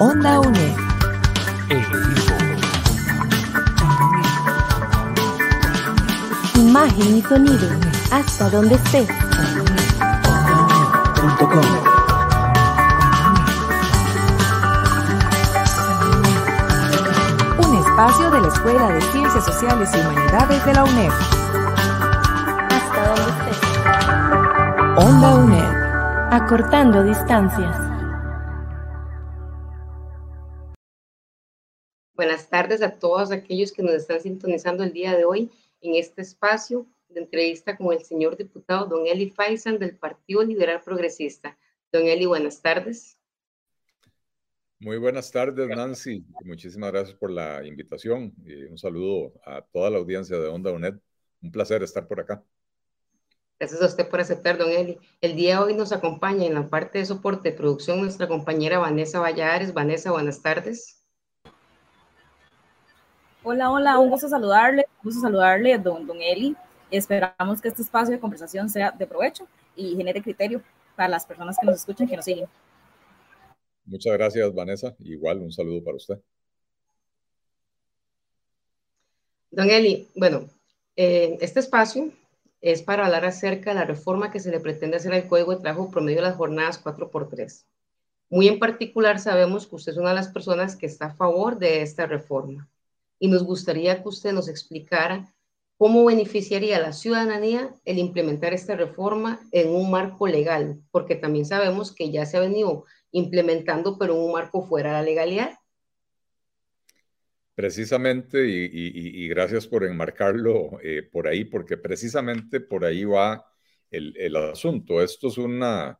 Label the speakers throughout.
Speaker 1: Onda UNED. Imagen y sonido, hasta donde estés. Un espacio de la Escuela de Ciencias Sociales y Humanidades de la UNED. Onda UNED. Acortando distancias.
Speaker 2: Buenas tardes a todos aquellos que nos están sintonizando el día de hoy en este espacio de entrevista con el señor diputado don Eli Faisan del Partido Liberal Progresista. Don Eli, buenas tardes.
Speaker 3: Muy buenas tardes, Nancy. Muchísimas gracias por la invitación y un saludo a toda la audiencia de Onda UNED. Un placer estar por acá.
Speaker 2: Gracias a usted por aceptar, don Eli. El día de hoy nos acompaña en la parte de soporte de producción nuestra compañera Vanessa Vallares. Vanessa, buenas tardes.
Speaker 4: Hola, hola, un gusto saludarle, un gusto saludarle, don, don Eli. Esperamos que este espacio de conversación sea de provecho y genere criterio para las personas que nos escuchan y que nos siguen.
Speaker 3: Muchas gracias, Vanessa. Igual, un saludo para usted.
Speaker 2: Don Eli, bueno, eh, este espacio es para hablar acerca de la reforma que se le pretende hacer al Código de Trabajo promedio de las jornadas 4x3. Muy en particular, sabemos que usted es una de las personas que está a favor de esta reforma y nos gustaría que usted nos explicara cómo beneficiaría a la ciudadanía el implementar esta reforma en un marco legal, porque también sabemos que ya se ha venido implementando, pero en un marco fuera de la legalidad.
Speaker 3: Precisamente, y, gracias por enmarcarlo eh, por ahí, porque precisamente por ahí va el, asunto. Esto es una,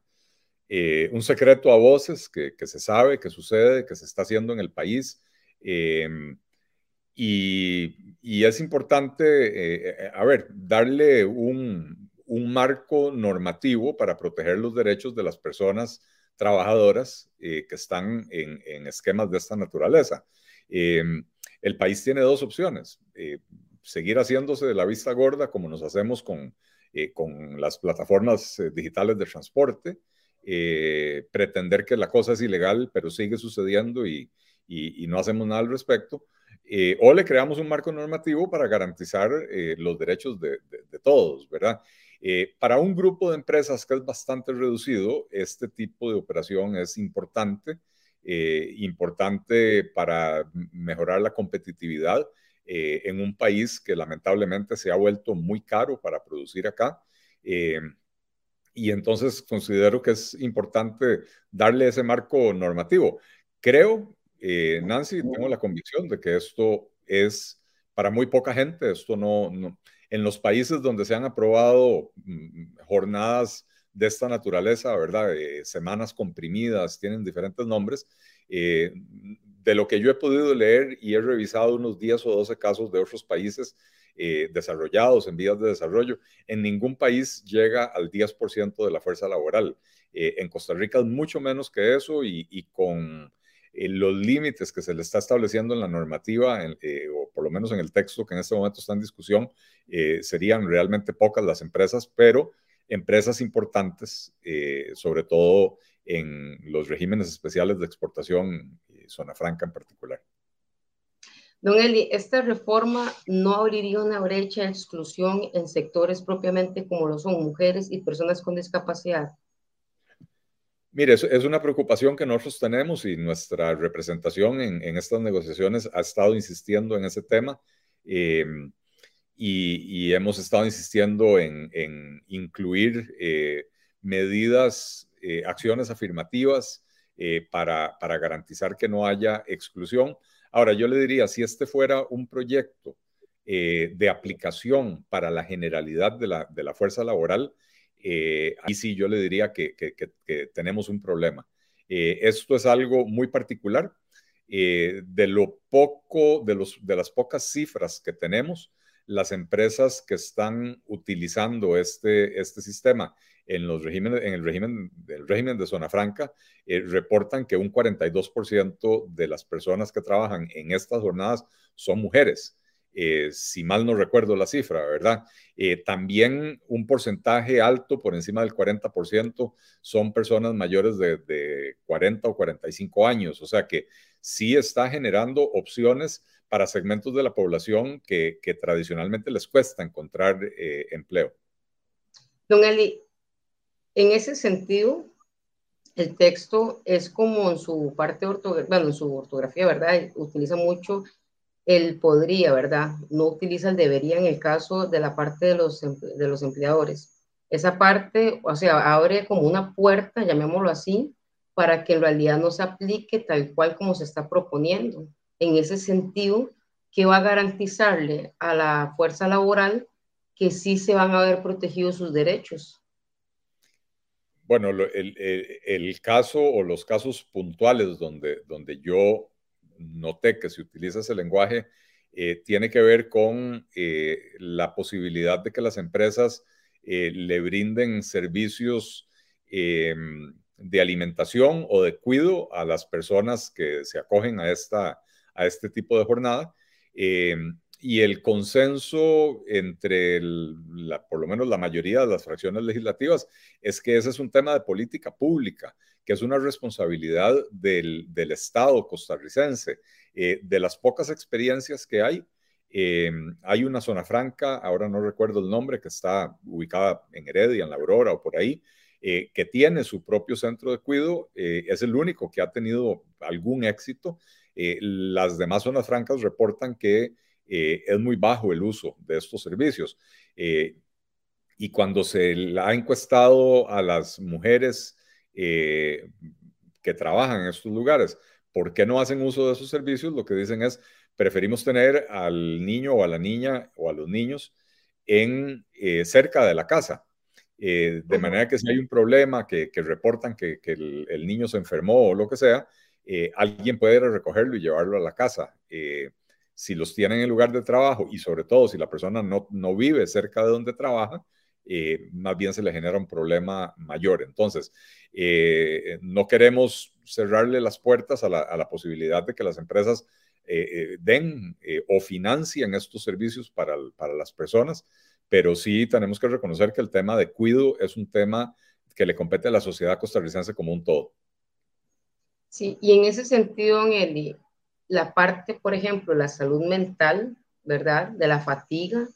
Speaker 3: eh, un secreto a voces que, se sabe, que sucede, que se está haciendo en el país. Eh, y, es importante, eh, a ver, darle un, marco normativo para proteger los derechos de las personas trabajadoras eh, que están en, esquemas de esta naturaleza. Eh, el país tiene dos opciones, seguir haciéndose de la vista gorda como nos hacemos con, con las plataformas digitales de transporte, pretender que la cosa es ilegal, pero sigue sucediendo y, y, no hacemos nada al respecto eh, o le creamos un marco normativo para garantizar eh, los derechos de, de, todos, ¿verdad? Eh, para un grupo de empresas que es bastante reducido, este tipo de operación es importante, eh, importante para mejorar la competitividad en un país que lamentablemente se ha vuelto muy caro para producir acá. y entonces considero que es importante darle ese marco normativo. Creo eh, Nancy, tengo la convicción de que esto es para muy poca gente, esto no, no, en los países donde se han aprobado mm, jornadas de esta naturaleza, ¿verdad? Eh, semanas comprimidas, tienen diferentes nombres. Eh, de lo que yo he podido leer y he revisado unos 10 o 12 casos de otros países eh, desarrollados, en vías de desarrollo, en ningún país llega al 10% de la fuerza laboral. En Costa Rica es mucho menos que eso y, con los límites que se le está estableciendo en la normativa, o por lo menos en el texto que en este momento está en discusión, serían realmente pocas las empresas, pero empresas importantes, eh, sobre todo en los regímenes especiales de exportación, zona franca en particular.
Speaker 2: Don Eli, esta reforma no abriría una brecha de exclusión en sectores propiamente como lo son mujeres y personas con discapacidad.
Speaker 3: Mire, es, es, una preocupación que nosotros tenemos y nuestra representación en, en estas negociaciones ha estado insistiendo en ese tema eh, y, hemos estado insistiendo en, incluir eh, medidas, eh, acciones afirmativas eh, para, garantizar que no haya exclusión. Ahora, yo le diría, si este fuera un proyecto eh, de aplicación para la generalidad de la, fuerza laboral, eh, ahí sí yo le diría que, tenemos un problema. Esto es algo muy particular. De lo poco, de las pocas cifras que tenemos, las empresas que están utilizando este, este sistema en, los regímenes, en el, régimen, el régimen de zona franca eh, reportan que un 42% de las personas que trabajan en estas jornadas son mujeres. Eh, si mal no recuerdo la cifra, ¿verdad? Eh, también un porcentaje alto, por encima del 40%, son personas mayores de, 40 o 45 años, o sea que sí está generando opciones para segmentos de la población que, tradicionalmente les cuesta encontrar empleo.
Speaker 2: Don Eli, en ese sentido, el texto es como en su parte ortográfica, bueno, en su ortografía, ¿verdad? Utiliza mucho el podría, ¿verdad? No utiliza el debería en el caso de la parte de los, de los empleadores. Esa parte, o sea, abre como una puerta, llamémoslo así, para que en realidad no se aplique tal cual como se está proponiendo. En ese sentido, ¿qué va a garantizarle a la fuerza laboral que sí se van a ver protegidos sus derechos.
Speaker 3: Bueno, el, caso o los casos puntuales donde, donde yo noté que se utiliza ese lenguaje eh, tiene que ver con eh, la posibilidad de que las empresas eh, le brinden servicios em, de alimentación o de cuidado a las personas que se acogen a, esta, a este tipo de jornada. Y el consenso entre la, por lo menos la mayoría de las fracciones legislativas es que ese es un tema de política pública, que es una responsabilidad del, del Estado costarricense. Eh, de las pocas experiencias que hay, eh, hay una zona franca, ahora no recuerdo el nombre, que está ubicada en Heredia, en La Aurora o por ahí, eh, que tiene su propio centro de cuidado, es el único que ha tenido algún éxito. las demás zonas francas reportan que eh, es muy bajo el uso de estos servicios. Eh, y cuando se ha encuestado a las mujeres eh, que trabajan en estos lugares, ¿por qué no hacen uso de esos servicios? Lo que dicen es, preferimos tener al niño o a la niña o a los niños en, cerca de la casa. de manera que si hay un problema, que, reportan que, el, niño se enfermó o lo que sea, alguien puede recogerlo y llevarlo a la casa si los tienen en lugar de trabajo y sobre todo si la persona no, no vive cerca de donde trabaja, eh, más bien se le genera un problema mayor. Entonces, eh, no queremos cerrarle las puertas a la, posibilidad de que las empresas eh, den o financien estos servicios para, para las personas, pero sí tenemos que reconocer que el tema de cuido es un tema que le compete a la sociedad costarricense como un todo.
Speaker 2: Sí, y en ese sentido, Eli, la parte, por ejemplo, la salud mental, ¿verdad? De la fatiga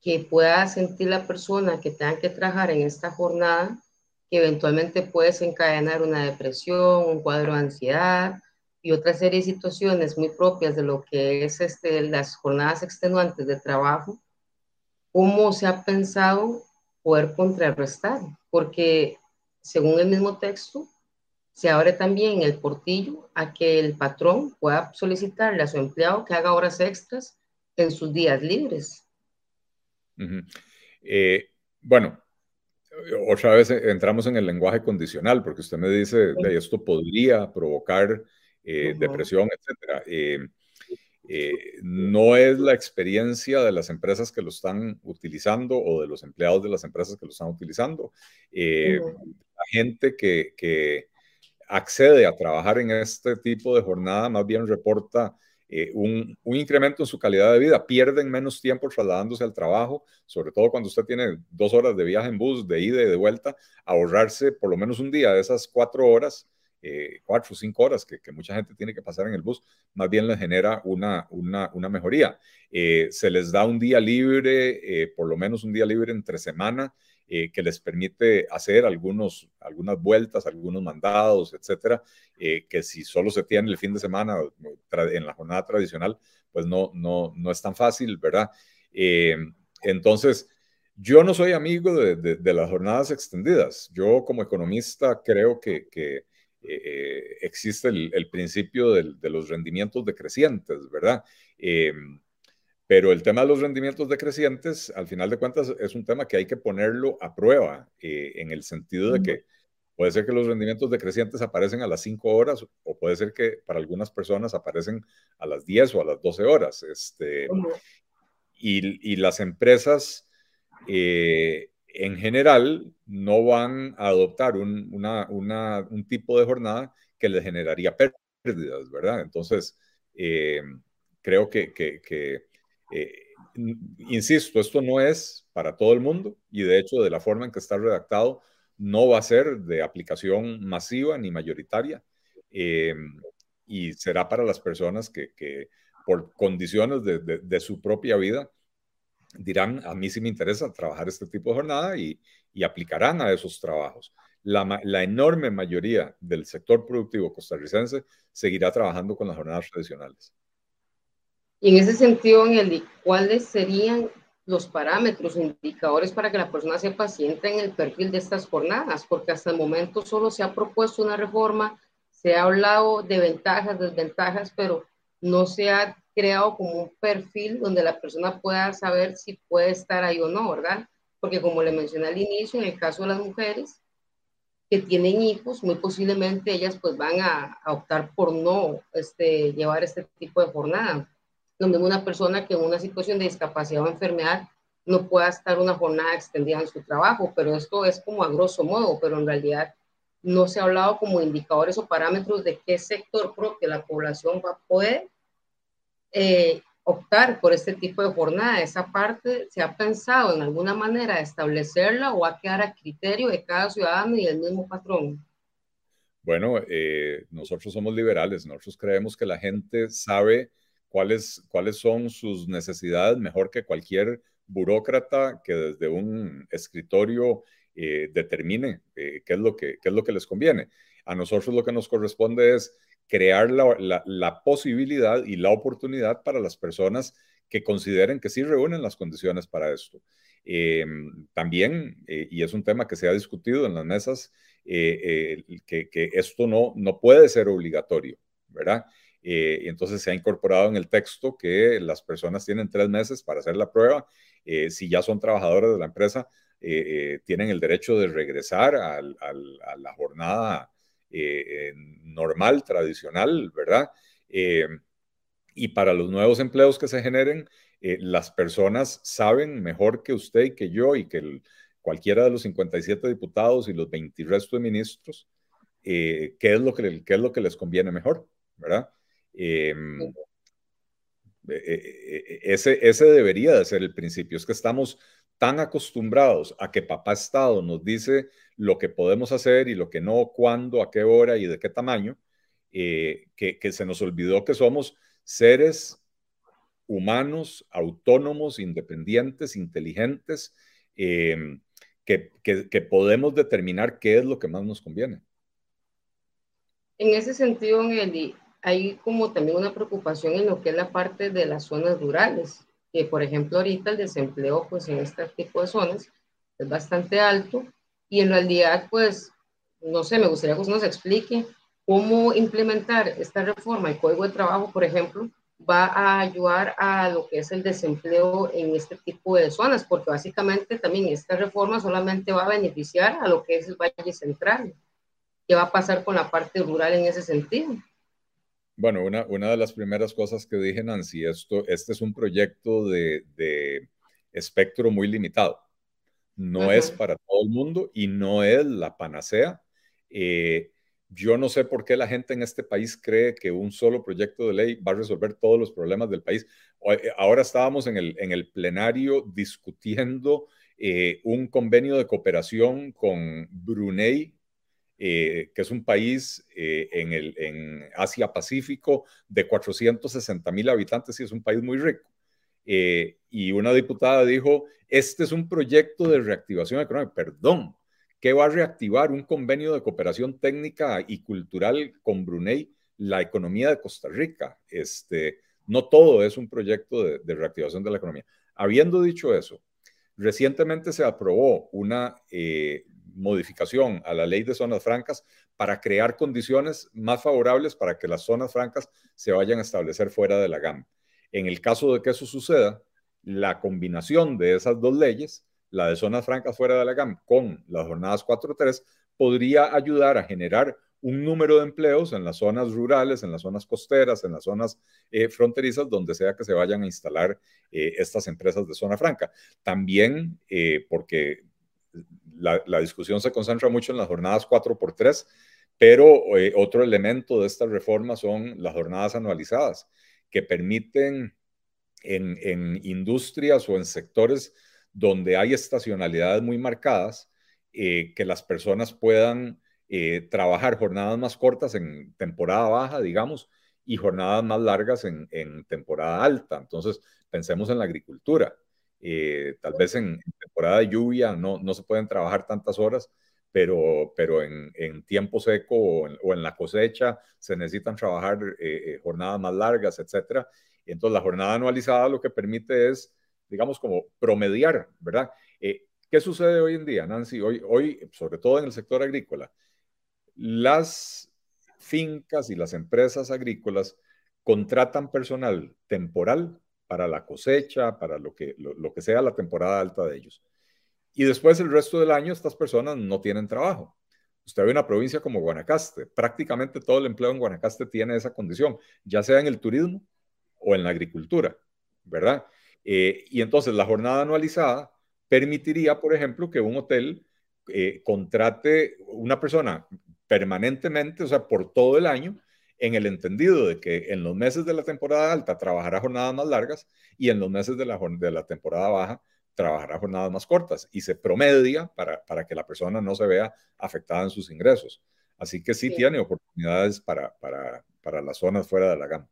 Speaker 2: que pueda sentir la persona que tenga que trabajar en esta jornada, que eventualmente puede desencadenar una depresión, un cuadro de ansiedad y otra serie de situaciones muy propias de lo que es este, las jornadas extenuantes de trabajo, ¿cómo se ha pensado poder contrarrestar? Porque según el mismo texto, se abre también el portillo a que el patrón pueda solicitarle a su empleado que haga horas extras en sus días libres.
Speaker 3: Eh, bueno, otra vez entramos en el lenguaje condicional, porque usted me dice, que esto podría provocar eh, depresión, etc. Eh, no es la experiencia de las empresas que lo están utilizando o de los empleados de las empresas que lo están utilizando. La gente que, que accede a trabajar en este tipo de jornada más bien reporta eh, un, incremento en su calidad de vida, pierden menos tiempo trasladándose al trabajo, sobre todo cuando usted tiene dos horas de viaje en bus, de ida y de vuelta, ahorrarse por lo menos un día de esas cuatro horas, eh, cuatro o cinco horas que, mucha gente tiene que pasar en el bus, más bien les genera una, una, mejoría. Eh, se les da un día libre, por lo menos un día libre entre semana, eh, que les permite hacer algunos, algunas vueltas, algunos mandados, etcétera, eh, que si solo se tiene el fin de semana en la jornada tradicional, pues no, no, no es tan fácil, ¿verdad? Eh, entonces, yo no soy amigo de, las jornadas extendidas. Yo como economista creo que, existe el, principio de, los rendimientos decrecientes, ¿verdad? Pero el tema de los rendimientos decrecientes, al final de cuentas, es un tema que hay que ponerlo a prueba, eh, en el sentido de que puede ser que los rendimientos decrecientes aparecen a las 5 horas o puede ser que para algunas personas aparecen a las 10 o a las 12 horas. Este, y, y, las empresas eh, en general no van a adoptar un, una, una, un, tipo de jornada que les generaría pérdidas, ¿verdad? Entonces, eh, creo que, que, que insisto, esto no es para todo el mundo y de hecho de la forma en que está redactado no va a ser de aplicación masiva ni mayoritaria y será para las personas que, por condiciones de, su propia vida dirán, a mí sí me interesa trabajar este tipo de jornada y, aplicarán a esos trabajos. La, enorme mayoría del sector productivo costarricense seguirá trabajando con las jornadas tradicionales.
Speaker 2: Y en ese sentido, en ¿cuáles serían los parámetros, indicadores para que la persona sea paciente en el perfil de estas jornadas? Porque hasta el momento solo se ha propuesto una reforma se ha hablado de ventajas, desventajas, pero no se ha creado como un perfil donde la persona pueda saber si puede estar ahí o no, ¿verdad? Porque como le mencioné al inicio, en el caso de las mujeres que tienen hijos, muy posiblemente ellas pues van a, optar por no este, llevar este tipo de jornada. Donde una persona que en una situación de discapacidad o enfermedad no pueda estar una jornada extendida en su trabajo, pero esto es como a grosso modo, pero en realidad no se ha hablado como indicadores o parámetros de qué sector propio la población va a poder eh, optar por este tipo de jornada. Esa parte se ha pensado en alguna manera de establecerla o va a quedar a criterio de cada ciudadano y del mismo patrón.
Speaker 3: Bueno, eh, nosotros somos liberales, nosotros creemos que la gente sabe cuáles, cuáles son sus necesidades mejor que cualquier burócrata que desde un escritorio eh, determine eh, qué, es lo que, qué es lo que les conviene. A nosotros lo que nos corresponde es crear la, la, posibilidad y la oportunidad para las personas que consideren que sí reúnen las condiciones para esto. Eh, también, y es un tema que se ha discutido en las mesas, que, que, esto no, no puede ser obligatorio, ¿verdad? Y entonces se ha incorporado en el texto que las personas tienen tres meses para hacer la prueba. si ya son trabajadores de la empresa, eh, eh, tienen el derecho de regresar a la jornada eh, normal, tradicional, ¿verdad? y para los nuevos empleos que se generen, las personas saben mejor que usted y que yo y que cualquiera de los 57 diputados y los 20 restos de ministros, qué, es lo que, qué es lo que les conviene mejor, ¿verdad? Ese, ese debería de ser el principio. Es que estamos tan acostumbrados a que papá Estado nos dice lo que podemos hacer y lo que no, cuándo, a qué hora y de qué tamaño, eh, que, se nos olvidó que somos seres humanos, autónomos, independientes, inteligentes, em, que, que, podemos determinar qué es lo que más nos conviene.
Speaker 2: En ese sentido, Eli, hay como también una preocupación en lo que es la parte de las zonas rurales que por ejemplo ahorita el desempleo pues en este tipo de zonas es bastante alto y en realidad pues no sé, me gustaría que usted nos explique cómo implementar esta reforma, el Código de Trabajo, por ejemplo, va a ayudar a lo que es el desempleo en este tipo de zonas, porque básicamente también esta reforma solamente va a beneficiar a lo que es el Valle Central. ¿Qué va a pasar con la parte rural en ese sentido?
Speaker 3: Bueno, una, una, de las primeras cosas que dije, Nancy, esto, este es un proyecto de, de espectro muy limitado. No es para todo el mundo y no es la panacea. Eh, yo no sé por qué la gente en este país cree que un solo proyecto de ley va a resolver todos los problemas del país. Eh, ahora estábamos en el, en el plenario discutiendo eh, un convenio de cooperación con Brunei eh, que es un país eh, en, el, en Asia Pacífico de 460 mil habitantes y es un país muy rico. Eh, y una diputada dijo, este es un proyecto de reactivación económica. Perdón, ¿qué va a reactivar un convenio de cooperación técnica y cultural con Brunei? La economía de Costa Rica. Este, no todo es un proyecto de reactivación de la economía. Habiendo dicho eso, recientemente se aprobó una modificación a la ley de zonas francas para crear condiciones más favorables para que las zonas francas se vayan a establecer fuera de la GAM. En el caso de que eso suceda, la combinación de esas dos leyes, la de zonas francas fuera de la GAM con las jornadas 4.3, podría ayudar a generar un número de empleos en las zonas rurales, en las zonas costeras, en las zonas eh, fronterizas, donde sea que se vayan a instalar eh, estas empresas de zona franca. También eh, porque la, discusión se concentra mucho en las jornadas 4x3, pero eh, otro elemento de esta reforma son las jornadas anualizadas, que permiten en, industrias o en sectores donde hay estacionalidades muy marcadas, eh, que las personas puedan eh, trabajar jornadas más cortas en temporada baja, digamos, y jornadas más largas en, en temporada alta. Entonces, pensemos en la agricultura. Eh, tal vez en, temporada de lluvia no, no se pueden trabajar tantas horas, pero, pero en, tiempo seco o en, la cosecha se necesitan trabajar jornadas más largas, etcétera. Entonces, la jornada anualizada lo que permite es, digamos, como promediar, ¿verdad? Eh, ¿Qué sucede hoy en día, Nancy? Hoy, hoy, sobre todo en el sector agrícola, las fincas y las empresas agrícolas contratan personal temporal para la cosecha, para lo que, lo, que sea la temporada alta de ellos. Y después el resto del año estas personas no tienen trabajo. Usted ve una provincia como Guanacaste, prácticamente todo el empleo en Guanacaste tiene esa condición, ya sea en el turismo o en la agricultura, ¿verdad? Eh, y entonces la jornada anualizada permitiría, por ejemplo, que un hotel eh, contrate una persona permanentemente, o sea, por todo el año, en el entendido de que en los meses de la temporada alta trabajará jornadas más largas y en los meses de la, de la temporada baja trabajará jornadas más cortas y se promedia para, para que la persona no se vea afectada en sus ingresos. Así que sí, sí. tiene oportunidades para, para, para las zonas fuera de la gama.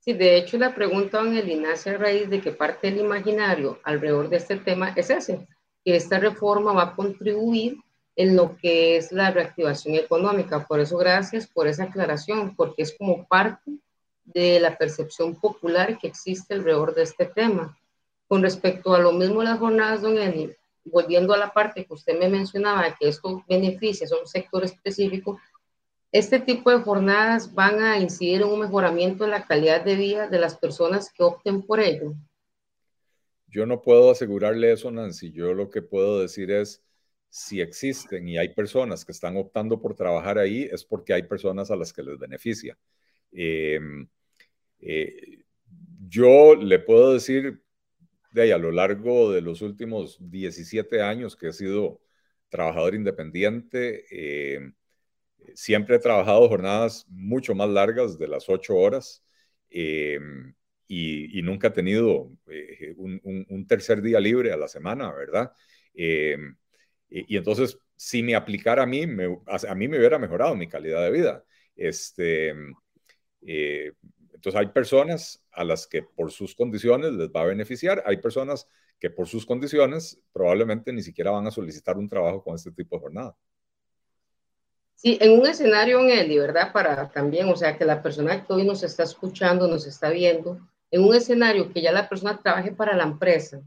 Speaker 2: Sí, de hecho la pregunta, Angelina, a raíz de que parte del imaginario alrededor de este tema es ese, que esta reforma va a contribuir en lo que es la reactivación económica. Por eso, gracias por esa aclaración, porque es como parte de la percepción popular que existe alrededor de este tema. Con respecto a lo mismo las jornadas, don Eli, volviendo a la parte que usted me mencionaba, que esto beneficia a un sector específico, este tipo de jornadas van a incidir en un mejoramiento de la calidad de vida de las personas que opten por ello.
Speaker 3: Yo no puedo asegurarle eso, Nancy. Yo lo que puedo decir es, si existen y hay personas que están optando por trabajar ahí, es porque hay personas a las que les beneficia. Eh, eh, yo le puedo decir, de ahí, a lo largo de los últimos 17 años que he sido trabajador independiente, eh, siempre he trabajado jornadas mucho más largas de las ocho horas eh, y, nunca he tenido eh, un, tercer día libre a la semana, ¿verdad? Y, entonces, si me aplicara a mí, a, mí me hubiera mejorado mi calidad de vida. Este, eh, entonces, hay personas a las que por sus condiciones les va a beneficiar, hay personas que por sus condiciones probablemente ni siquiera van a solicitar un trabajo con este tipo de jornada.
Speaker 2: Sí, en un escenario, en Eli, ¿verdad? Para también, o sea, que la persona que hoy nos está escuchando, nos está viendo, en un escenario que ya la persona trabaje para la empresa,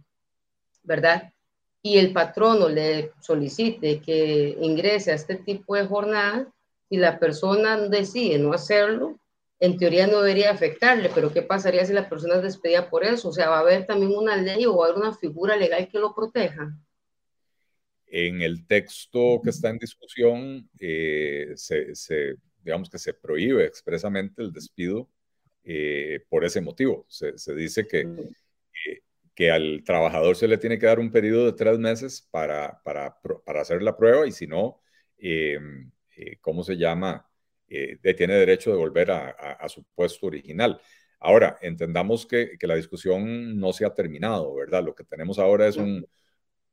Speaker 2: ¿verdad? Y el patrono le solicite que ingrese a este tipo de jornada, y la persona decide no hacerlo, en teoría no debería afectarle, pero ¿qué pasaría si la persona es despedida por eso? O sea, ¿va a haber también una ley o va a haber una figura legal que lo proteja?
Speaker 3: En el texto que está en discusión, eh, se, se, digamos que se prohíbe expresamente el despido eh, por ese motivo. Se, se dice que, que, al trabajador se le tiene que dar un periodo de tres meses para, para, para hacer la prueba y si no, em, ¿cómo se llama? tiene derecho de volver a, a, a, su puesto original. Ahora, entendamos que, que, la discusión no se ha terminado, ¿verdad? Lo que tenemos ahora es un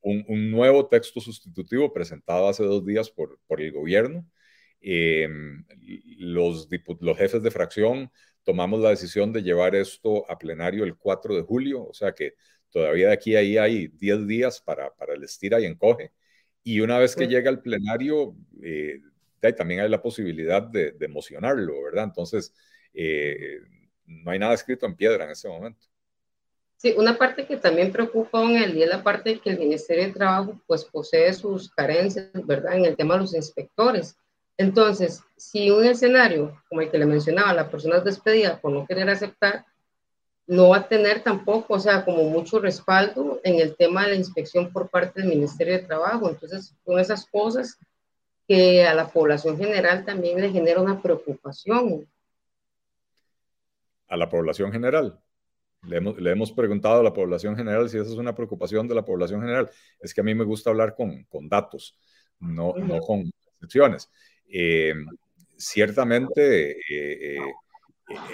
Speaker 3: un, un, nuevo texto sustitutivo presentado hace dos días por, por el gobierno. Eh, los, los jefes de fracción tomamos la decisión de llevar esto a plenario el 4 de julio, o sea que todavía de aquí a ahí hay 10 días para, para el estira y encoge. Y una vez que sí. llega al plenario, eh, también hay la posibilidad de, de mocionarlo, ¿verdad? Entonces, eh, no hay nada escrito en piedra en ese momento.
Speaker 2: Sí, una parte que también preocupa en el día es la parte de que el Ministerio de Trabajo pues posee sus carencias, ¿verdad? En el tema de los inspectores. Entonces, si un escenario como el que le mencionaba, la persona es despedida por no querer aceptar, no va a tener tampoco, o sea, como mucho respaldo en el tema de la inspección por parte del Ministerio de Trabajo. Entonces, son esas cosas que a la población general también le genera una preocupación.
Speaker 3: A la población general. Le hemos, le hemos, preguntado a la población general si esa es una preocupación de la población general. Es que a mí me gusta hablar con, con datos, no, no con excepciones. Eh, ciertamente, eh,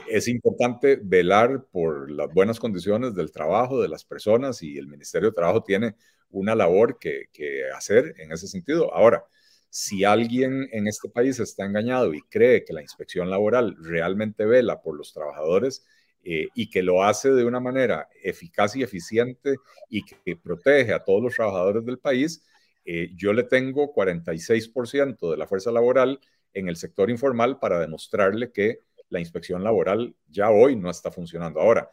Speaker 3: es importante velar por las buenas condiciones del trabajo de las personas y el Ministerio de Trabajo tiene una labor que, hacer en ese sentido. Ahora, si alguien en este país está engañado y cree que la inspección laboral realmente vela por los trabajadores eh, y que lo hace de una manera eficaz y eficiente y que protege a todos los trabajadores del país, eh, yo le tengo 46% de la fuerza laboral en el sector informal para demostrarle que la inspección laboral ya hoy no está funcionando. Ahora,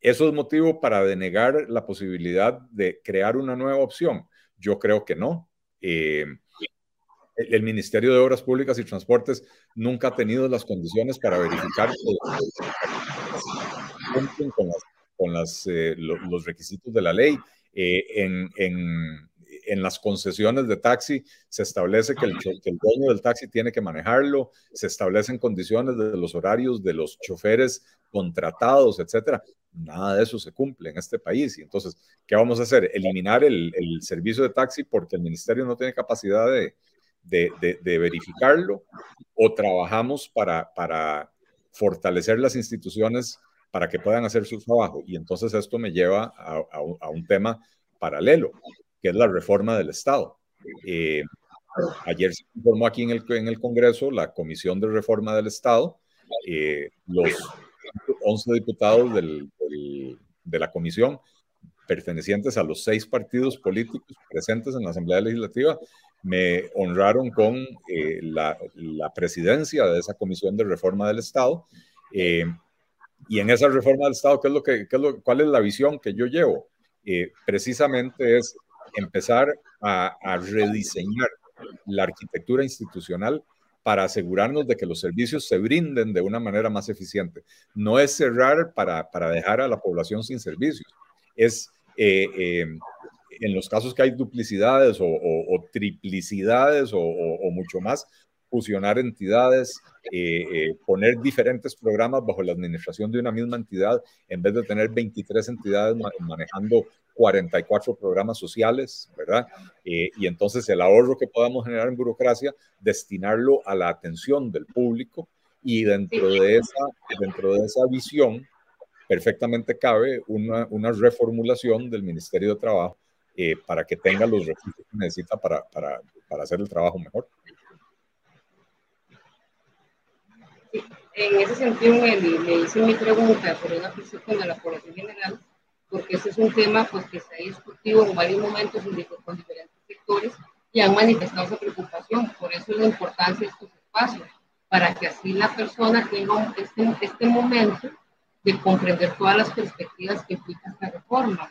Speaker 3: ¿eso es motivo para denegar la posibilidad de crear una nueva opción? Yo creo que no. Eh, el Ministerio de Obras Públicas y Transportes nunca ha tenido las condiciones para verificar con, las, eh, los requisitos de la ley. Eh, en, en las concesiones de taxi se establece que el, dueño del taxi tiene que manejarlo, se establecen condiciones de los horarios de los choferes contratados, etcétera. Nada de eso se cumple en este país. Y entonces, ¿qué vamos a hacer? Eliminar el, servicio de taxi porque el ministerio no tiene capacidad de, verificarlo o trabajamos para, para fortalecer las instituciones para que puedan hacer su trabajo. Y entonces esto me lleva a un tema paralelo que es la reforma del Estado. Eh, ayer se informó aquí en el, en el Congreso la Comisión de Reforma del Estado, eh, los 11 diputados del, de la comisión pertenecientes a los seis partidos políticos presentes en la Asamblea Legislativa, me honraron con eh, la, la, presidencia de esa Comisión de Reforma del Estado. y en esa reforma del Estado, ¿qué es lo que, qué es lo, ¿cuál es la visión que yo llevo? precisamente es empezar a, rediseñar la arquitectura institucional para asegurarnos de que los servicios se brinden de una manera más eficiente. No es cerrar para, dejar a la población sin servicios, es eh, eh, en los casos que hay duplicidades o, triplicidades o, mucho más, fusionar entidades, eh, poner diferentes programas bajo la administración de una misma entidad en vez de tener 23 entidades manejando 44 programas sociales, ¿verdad? Eh, y entonces el ahorro que podamos generar en burocracia, destinarlo a la atención del público y dentro de esa, dentro de esa visión perfectamente cabe una, una reformulación del Ministerio de Trabajo eh, para que tenga los recursos que necesita para, para, para hacer el trabajo mejor.
Speaker 2: En ese sentido, me, me hice mi pregunta sobre una percepción de la población general porque ese es un tema pues, que se ha discutido en varios momentos con diferentes sectores y han manifestado esa preocupación. Por eso es la importancia de estos espacios, para que así la persona tenga este, este momento de comprender todas las perspectivas que implica esta reforma.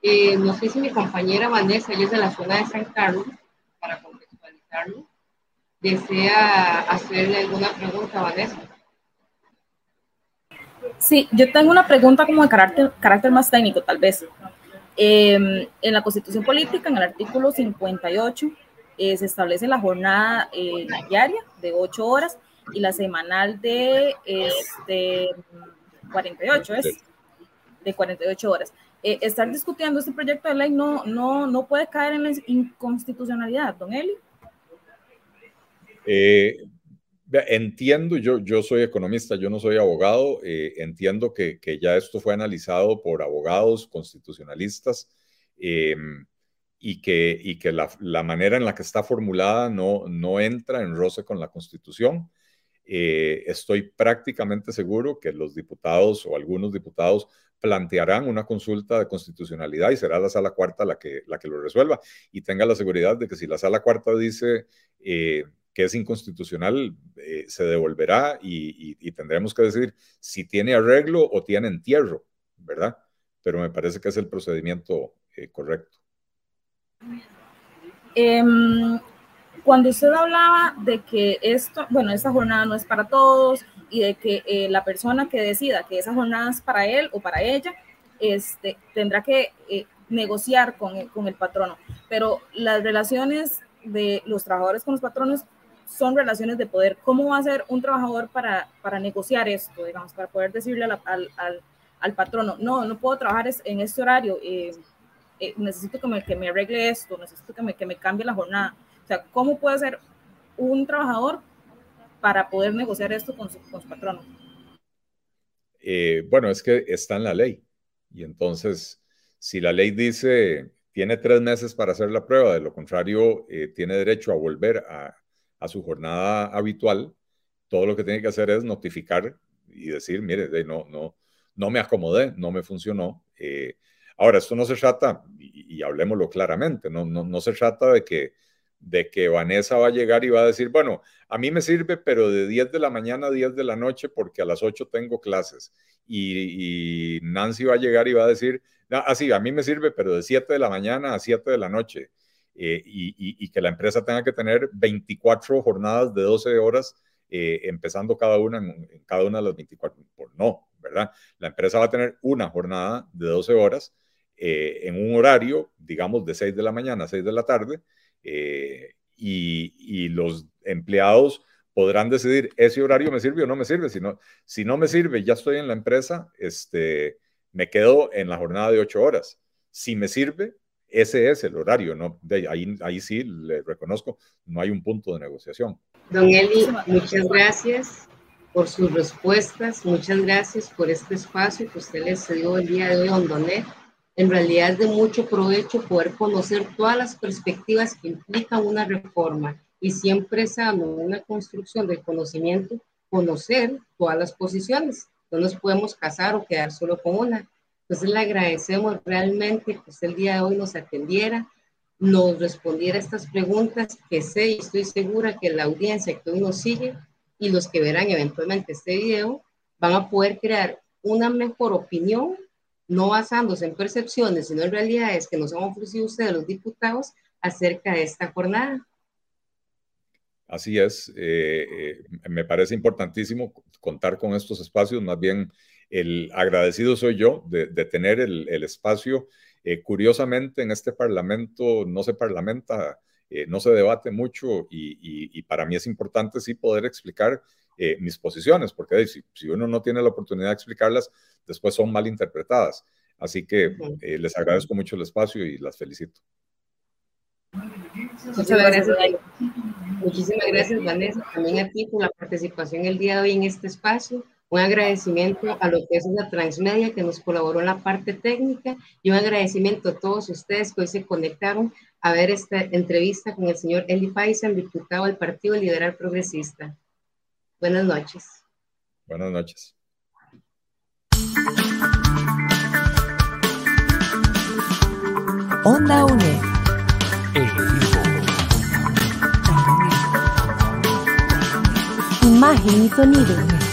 Speaker 2: Eh, no sé si mi compañera Vanessa, ella es de la zona de San Carlos, para contextualizarlo, desea hacerle alguna pregunta Vanessa.
Speaker 4: Sí, yo tengo una pregunta como de carácter, carácter más técnico, tal vez. Em, en la Constitución Política, en el artículo 58, eh, se establece la jornada eh, diaria de 8 horas y la semanal de este, 48, ¿es? De 48 horas. Eh, estar discutiendo este proyecto de ley no, no, no puede caer en la inconstitucionalidad, don Eli.
Speaker 3: Eh, Entiendo, yo, yo soy economista, yo no soy abogado, eh, entiendo que, que, ya esto fue analizado por abogados constitucionalistas em, y que, y que la, la, manera en la que está formulada no, no entra en roce con la Constitución. Eh, estoy prácticamente seguro que los diputados o algunos diputados plantearán una consulta de constitucionalidad y será la sala cuarta la que, la que lo resuelva. Y tenga la seguridad de que si la sala cuarta dice... Eh, que es inconstitucional eh, se devolverá y, tendremos que decir si tiene arreglo o tiene entierro, ¿verdad? Pero me parece que es el procedimiento eh, correcto.
Speaker 4: Em, cuando usted hablaba de que esto, bueno, esta jornada no es para todos y de que eh, la persona que decida que esa jornada es para él o para ella, este, tendrá que negociar con, con el patrono. Pero las relaciones de los trabajadores con los patronos son relaciones de poder. ¿Cómo va a ser un trabajador para, para negociar esto, digamos, para poder decirle al, al, al, patrono, no, no puedo trabajar en este horario, eh, eh, necesito que me, que me, arregle esto, necesito que me, que me cambie la jornada? O sea, ¿cómo puede ser un trabajador para poder negociar esto con su, con su patrono?
Speaker 3: Eh, bueno, es que está en la ley. Y entonces, si la ley dice tiene tres meses para hacer la prueba, de lo contrario, eh, tiene derecho a volver a, a, su jornada habitual, todo lo que tiene que hacer es notificar y decir, mire, no, no, no me acomodé, no me funcionó. Eh, ahora, esto no se trata, y, y hablemoslo claramente, no, no, no se trata de que de que Vanessa va a llegar y va a decir, bueno, a mí me sirve, pero de 10 de la mañana a 10 de la noche porque a las 8 tengo clases. Y, Nancy va a llegar y va a decir, ah, a mí me sirve, pero de 7 de la mañana a 7 de la noche. Eh, y, que la empresa tenga que tener 24 jornadas de 12 horas, eh, empezando cada una en, cada una de las 24. Pues no, ¿verdad? La empresa va a tener una jornada de 12 horas eh, en un horario, digamos, de 6 de la mañana a 6 de la tarde, y, los empleados podrán decidir, ese horario me sirve o no me sirve. Si no, si no me sirve, ya estoy en la empresa, este, me quedo en la jornada de ocho horas. Si me sirve, ese es el horario, ¿no? De ahí, ahí sí le reconozco, no hay un punto de negociación.
Speaker 2: Don Eli, muchas gracias por sus respuestas, muchas gracias por este espacio que usted les dio el día de hoy, Donet en realidad es de mucho provecho poder conocer todas las perspectivas que implican una reforma y siempre es una construcción del conocimiento, conocer todas las posiciones. No nos podemos casar o quedar solo con una. Entonces le agradecemos realmente que usted el día de hoy nos atendiera, nos respondiera estas preguntas que sé y estoy segura que la audiencia que hoy nos sigue y los que verán eventualmente este video van a poder crear una mejor opinión no basándose en percepciones, sino en realidades que nos han ofrecido ustedes los diputados acerca de esta jornada.
Speaker 3: Así es, eh, eh, me parece importantísimo contar con estos espacios, más bien el agradecido soy yo de, tener el, espacio. Eh, curiosamente, en este Parlamento no se parlamenta, no se debate mucho y, para mí es importante sí poder explicar mis posiciones, porque si, si, uno no tiene la oportunidad de explicarlas, después son mal interpretadas. Así que eh, les agradezco mucho el espacio y las felicito.
Speaker 2: Muchas gracias. Muchísimas gracias, Vanessa, también a ti por la participación el día de hoy en este espacio. Un agradecimiento a lo que es la Transmedia que nos colaboró en la parte técnica y un agradecimiento a todos ustedes que hoy se conectaron a ver esta entrevista con el señor Eli Paisan, diputado del Partido Liberal Progresista. Buenas noches.
Speaker 3: Buenas noches.
Speaker 1: Onda UNE.
Speaker 5: Imagen y sonido,